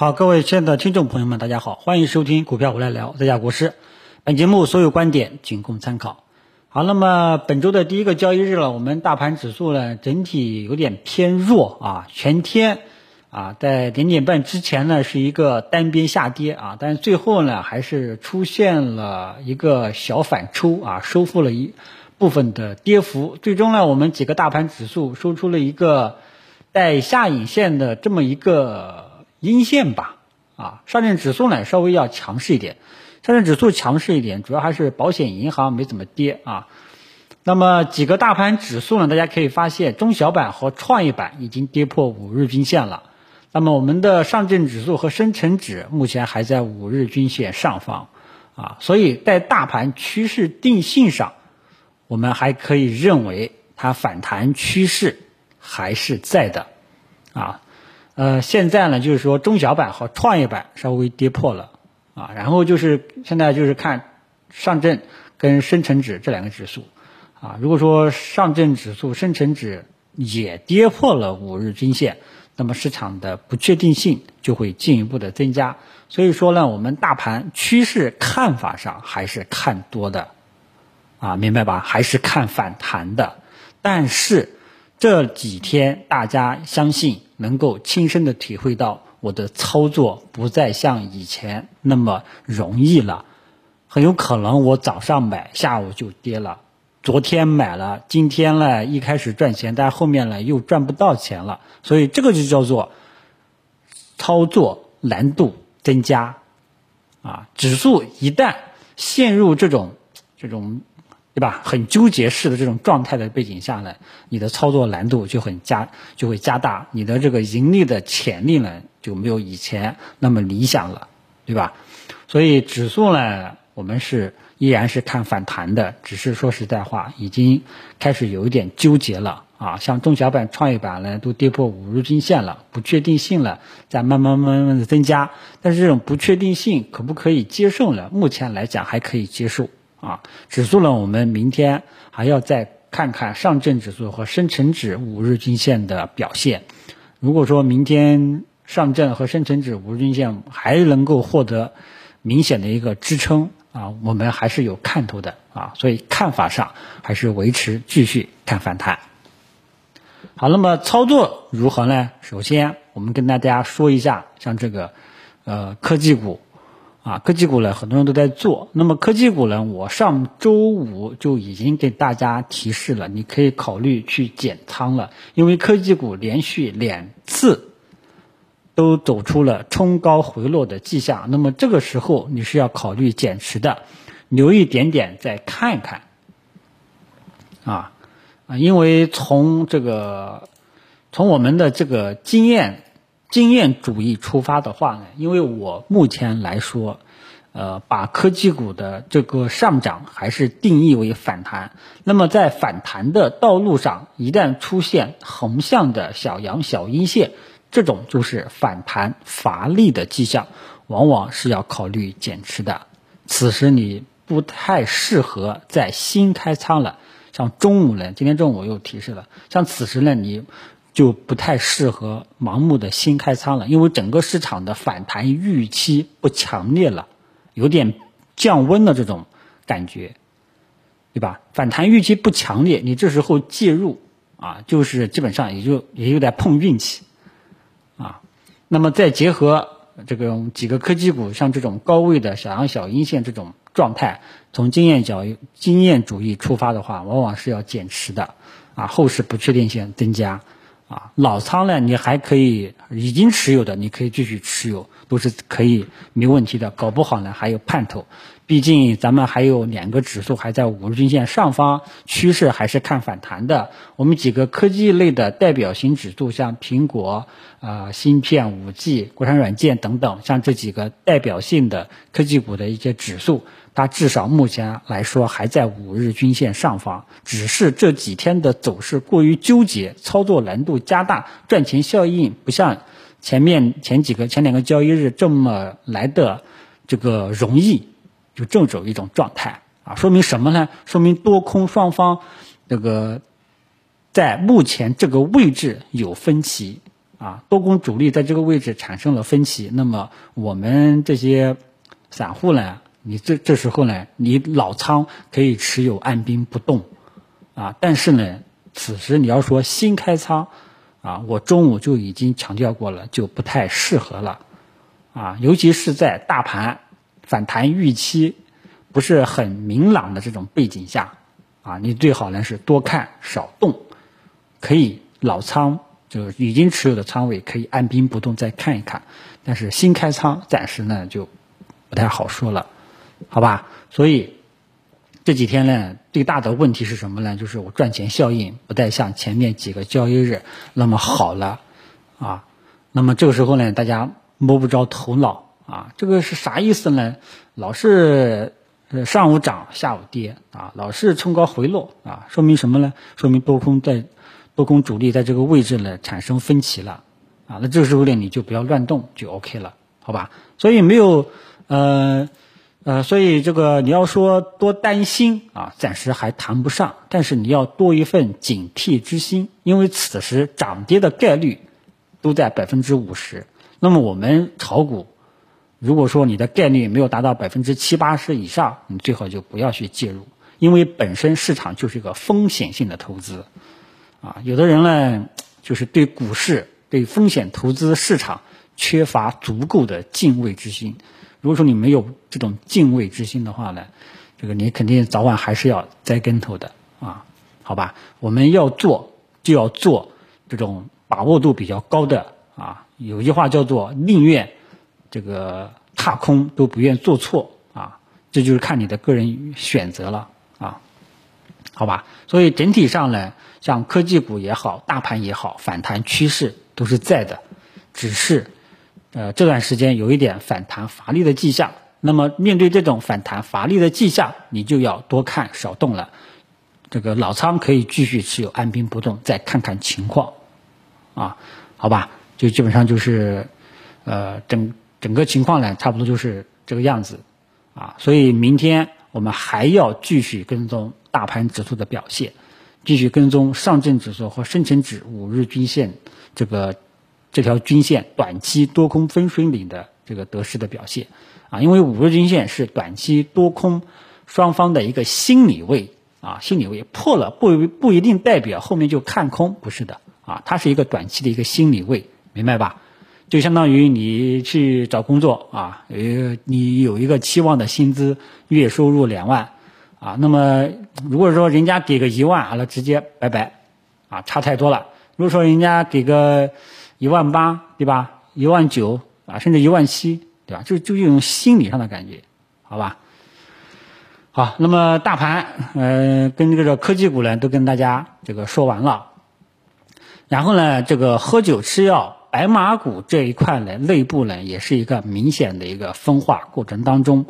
好，各位亲爱的听众朋友们，大家好，欢迎收听股票我来聊，在家国师。本节目所有观点仅供参考。好，那么本周的第一个交易日了，我们大盘指数呢整体有点偏弱啊，全天啊在点点半之前呢是一个单边下跌啊，但是最后呢还是出现了一个小反抽啊，收复了一部分的跌幅，最终呢我们几个大盘指数收出了一个带下影线的这么一个。阴线吧，啊，上证指数呢稍微要强势一点，上证指数强势一点，主要还是保险银行没怎么跌啊。那么几个大盘指数呢，大家可以发现，中小板和创业板已经跌破五日均线了。那么我们的上证指数和深成指目前还在五日均线上方，啊，所以在大盘趋势定性上，我们还可以认为它反弹趋势还是在的，啊。呃，现在呢，就是说中小板和创业板稍微跌破了啊，然后就是现在就是看上证跟深成指这两个指数啊，如果说上证指数、深成指也跌破了五日均线，那么市场的不确定性就会进一步的增加。所以说呢，我们大盘趋势看法上还是看多的啊，明白吧？还是看反弹的，但是。这几天大家相信能够亲身的体会到，我的操作不再像以前那么容易了。很有可能我早上买，下午就跌了；昨天买了，今天呢一开始赚钱，但后面呢又赚不到钱了。所以这个就叫做操作难度增加啊！指数一旦陷入这种这种。对吧？很纠结式的这种状态的背景下呢，你的操作难度就很加，就会加大，你的这个盈利的潜力呢就没有以前那么理想了，对吧？所以指数呢，我们是依然是看反弹的，只是说实在话，已经开始有一点纠结了啊。像中小板、创业板呢，都跌破五日均线了，不确定性了在慢慢慢慢的增加，但是这种不确定性可不可以接受呢？目前来讲还可以接受。啊，指数呢，我们明天还要再看看上证指数和深成指五日均线的表现。如果说明天上证和深成指五日均线还能够获得明显的一个支撑啊，我们还是有看头的啊，所以看法上还是维持继续看反弹。好，那么操作如何呢？首先，我们跟大家说一下，像这个呃科技股。啊，科技股呢，很多人都在做。那么科技股呢，我上周五就已经给大家提示了，你可以考虑去减仓了，因为科技股连续两次都走出了冲高回落的迹象。那么这个时候你是要考虑减持的，留一点点再看一看。啊啊，因为从这个从我们的这个经验。经验主义出发的话呢，因为我目前来说，呃，把科技股的这个上涨还是定义为反弹。那么在反弹的道路上，一旦出现横向的小阳小阴线，这种就是反弹乏力的迹象，往往是要考虑减持的。此时你不太适合在新开仓了。像中午呢，今天中午又提示了，像此时呢，你。就不太适合盲目的新开仓了，因为整个市场的反弹预期不强烈了，有点降温的这种感觉，对吧？反弹预期不强烈，你这时候介入啊，就是基本上也就也有点碰运气啊。那么再结合这个几个科技股，像这种高位的小阳小阴线这种状态，从经验角经验主义出发的话，往往是要减持的啊，后市不确定性增加。啊，老仓呢，你还可以已经持有的，你可以继续持有，都是可以没问题的。搞不好呢，还有盼头。毕竟咱们还有两个指数还在五日均线上方，趋势还是看反弹的。我们几个科技类的代表型指数，像苹果、啊芯片、五 G、国产软件等等，像这几个代表性的科技股的一些指数。它至少目前来说还在五日均线上方，只是这几天的走势过于纠结，操作难度加大，赚钱效应不像前面前几个前两个交易日这么来的这个容易，就这种一种状态啊，说明什么呢？说明多空双方这个在目前这个位置有分歧啊，多空主力在这个位置产生了分歧，那么我们这些散户呢，你这这时候呢，你老仓可以持有按兵不动，啊，但是呢，此时你要说新开仓，啊，我中午就已经强调过了，就不太适合了，啊，尤其是在大盘反弹预期不是很明朗的这种背景下，啊，你最好呢是多看少动，可以老仓。就已经持有的仓位可以按兵不动再看一看，但是新开仓暂时呢就不太好说了，好吧？所以这几天呢最大的问题是什么呢？就是我赚钱效应不再像前面几个交易日那么好了啊。那么这个时候呢，大家摸不着头脑啊，这个是啥意思呢？老是上午涨下午跌啊，老是冲高回落啊，说明什么呢？说明多空在。多空主力在这个位置呢产生分歧了，啊，那这个时候呢你就不要乱动就 OK 了，好吧？所以没有，呃，呃，所以这个你要说多担心啊，暂时还谈不上，但是你要多一份警惕之心，因为此时涨跌的概率都在百分之五十。那么我们炒股，如果说你的概率没有达到百分之七八十以上，你最好就不要去介入，因为本身市场就是一个风险性的投资。啊，有的人呢，就是对股市、对风险投资市场缺乏足够的敬畏之心。如果说你没有这种敬畏之心的话呢，这个你肯定早晚还是要栽跟头的啊。好吧，我们要做就要做这种把握度比较高的啊。有句话叫做“宁愿这个踏空都不愿做错”啊，这就是看你的个人选择了啊。好吧，所以整体上呢。像科技股也好，大盘也好，反弹趋势都是在的，只是，呃，这段时间有一点反弹乏力的迹象。那么面对这种反弹乏力的迹象，你就要多看少动了。这个老仓可以继续持有，按兵不动，再看看情况，啊，好吧，就基本上就是，呃，整整个情况呢，差不多就是这个样子，啊，所以明天我们还要继续跟踪大盘指数的表现。继续跟踪上证指数和深成指五日均线这个这条均线短期多空分水岭的这个得失的表现啊，因为五日均线是短期多空双方的一个心理位啊，心理位破了不不一定代表后面就看空，不是的啊，它是一个短期的一个心理位，明白吧？就相当于你去找工作啊，呃，你有一个期望的薪资月收入两万。啊，那么如果说人家给个一万，完了直接拜拜，啊，差太多了。如果说人家给个一万八，对吧？一万九啊，甚至一万七，对吧？就就一种心理上的感觉，好吧？好，那么大盘，呃，跟这个科技股呢，都跟大家这个说完了。然后呢，这个喝酒吃药，白马股这一块呢，内部呢也是一个明显的一个分化过程当中。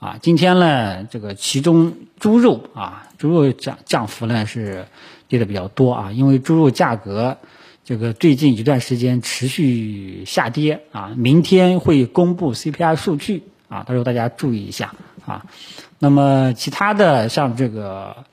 啊，今天呢，这个其中猪肉啊，猪肉降降幅呢是跌的比较多啊，因为猪肉价格这个最近一段时间持续下跌啊，明天会公布 CPI 数据啊，到时候大家注意一下啊。那么其他的像这个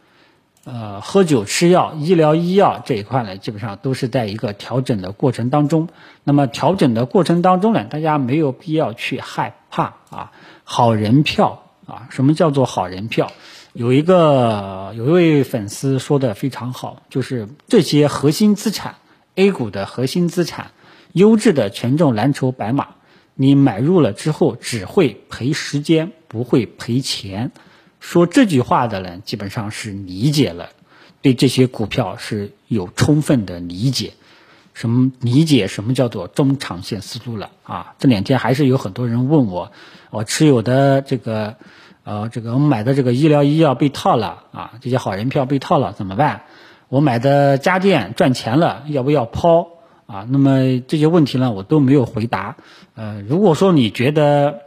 呃喝酒吃药、医疗医药这一块呢，基本上都是在一个调整的过程当中。那么调整的过程当中呢，大家没有必要去害怕啊。好人票啊，什么叫做好人票？有一个有一位粉丝说的非常好，就是这些核心资产，A 股的核心资产，优质的权重蓝筹白马，你买入了之后只会赔时间，不会赔钱。说这句话的人基本上是理解了，对这些股票是有充分的理解。什么理解什么叫做中长线思路了啊？这两天还是有很多人问我，我持有的这个，呃，这个我买的这个医疗医药被套了啊，这些好人票被套了怎么办？我买的家电赚钱了，要不要抛啊？那么这些问题呢，我都没有回答。呃，如果说你觉得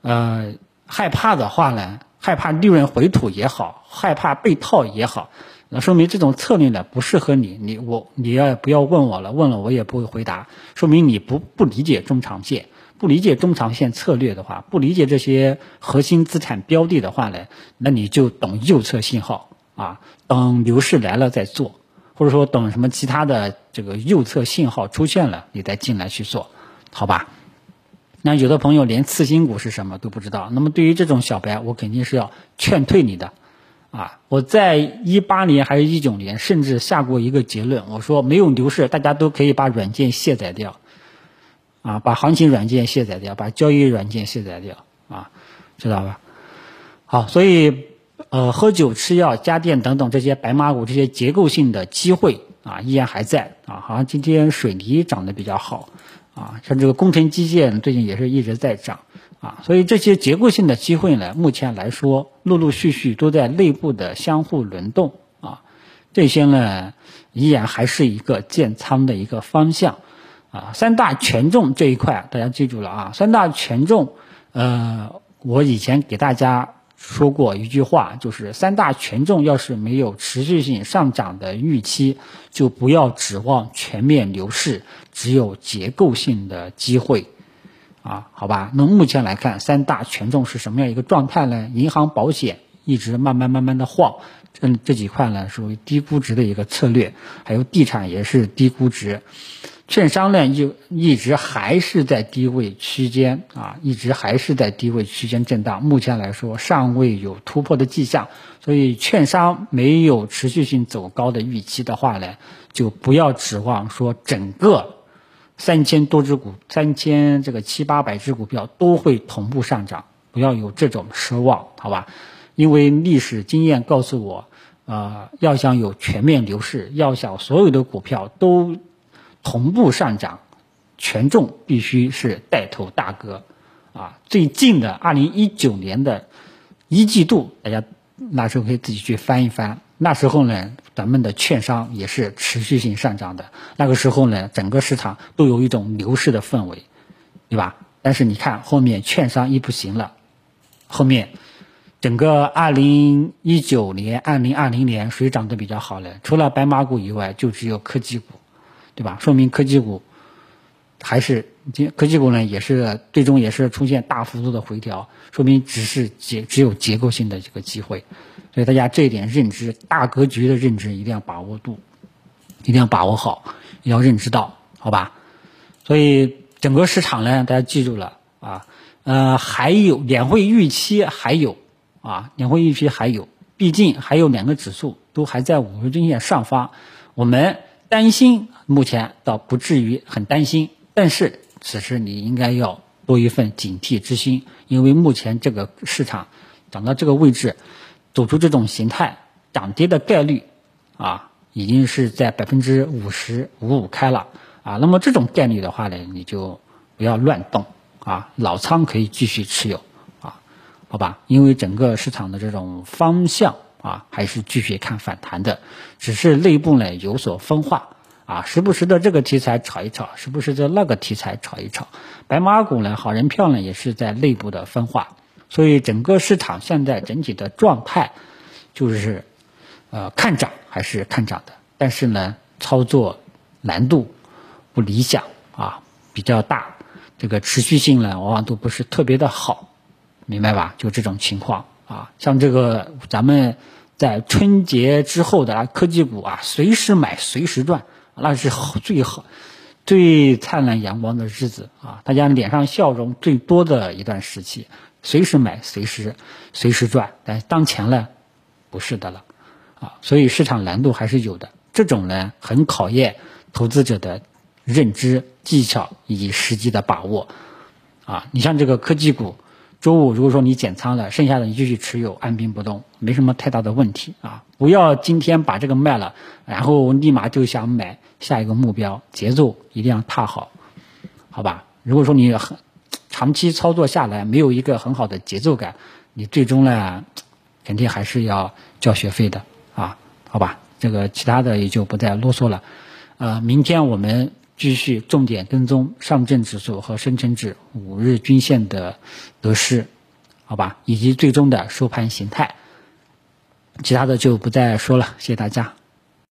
呃害怕的话呢，害怕利润回吐也好，害怕被套也好。那说明这种策略呢不适合你，你我你要不要问我了？问了我也不会回答，说明你不不理解中长线，不理解中长线策略的话，不理解这些核心资产标的的话呢，那你就等右侧信号啊，等牛市来了再做，或者说等什么其他的这个右侧信号出现了，你再进来去做，好吧？那有的朋友连次新股是什么都不知道，那么对于这种小白，我肯定是要劝退你的。啊，我在一八年还是一九年，甚至下过一个结论，我说没有牛市，大家都可以把软件卸载掉，啊，把行情软件卸载掉，把交易软件卸载掉，啊，知道吧？好，所以呃，喝酒、吃药、家电等等这些白马股这些结构性的机会啊，依然还在啊，好像今天水泥涨得比较好，啊，像这个工程机械最近也是一直在涨。啊，所以这些结构性的机会呢，目前来说，陆陆续续都在内部的相互轮动啊，这些呢，依然还是一个建仓的一个方向啊。三大权重这一块，大家记住了啊，三大权重，呃，我以前给大家说过一句话，就是三大权重要是没有持续性上涨的预期，就不要指望全面牛市，只有结构性的机会。啊，好吧，那目前来看，三大权重是什么样一个状态呢？银行、保险一直慢慢慢慢的晃，这这几块呢属于低估值的一个策略，还有地产也是低估值，券商呢就一直还是在低位区间啊，一直还是在低位区间震荡，目前来说尚未有突破的迹象，所以券商没有持续性走高的预期的话呢，就不要指望说整个。三千多只股，三千这个七八百只股票都会同步上涨，不要有这种奢望，好吧？因为历史经验告诉我，呃，要想有全面牛市，要想所有的股票都同步上涨，权重必须是带头大哥，啊，最近的二零一九年的一季度，大家那时候可以自己去翻一翻。那时候呢，咱们的券商也是持续性上涨的。那个时候呢，整个市场都有一种牛市的氛围，对吧？但是你看后面券商一不行了，后面整个二零一九年、二零二零年谁涨得比较好呢？除了白马股以外，就只有科技股，对吧？说明科技股还是科技股呢，也是最终也是出现大幅度的回调，说明只是结只有结构性的这个机会。所以大家这一点认知，大格局的认知一定要把握度，一定要把握好，要认知到，好吧？所以整个市场呢，大家记住了啊，呃，还有两会预期还有啊，两会预期还有，毕竟还有两个指数都还在五日均线上方，我们担心目前倒不至于很担心，但是此时你应该要多一份警惕之心，因为目前这个市场涨到这个位置。走出这种形态，涨跌的概率啊，已经是在百分之五十五五开了啊。那么这种概率的话呢，你就不要乱动啊，老仓可以继续持有啊，好吧？因为整个市场的这种方向啊，还是继续看反弹的，只是内部呢有所分化啊，时不时的这个题材炒一炒，时不时的那个题材炒一炒。白马股呢，好人票呢，也是在内部的分化。所以整个市场现在整体的状态，就是，呃，看涨还是看涨的，但是呢，操作难度不理想啊，比较大，这个持续性呢，往往都不是特别的好，明白吧？就这种情况啊，像这个咱们在春节之后的科技股啊，随时买随时赚，那是好最好、最灿烂阳光的日子啊，大家脸上笑容最多的一段时期。随时买，随时，随时赚。但当前呢，不是的了，啊，所以市场难度还是有的。这种呢，很考验投资者的认知、技巧以及实际的把握。啊，你像这个科技股，周五如果说你减仓了，剩下的你继续持有，按兵不动，没什么太大的问题啊。不要今天把这个卖了，然后立马就想买下一个目标，节奏一定要踏好，好吧？如果说你很。长期操作下来没有一个很好的节奏感，你最终呢，肯定还是要交学费的啊，好吧，这个其他的也就不再啰嗦了。呃，明天我们继续重点跟踪上证指数和深成指五日均线的得失，好吧，以及最终的收盘形态，其他的就不再说了，谢谢大家。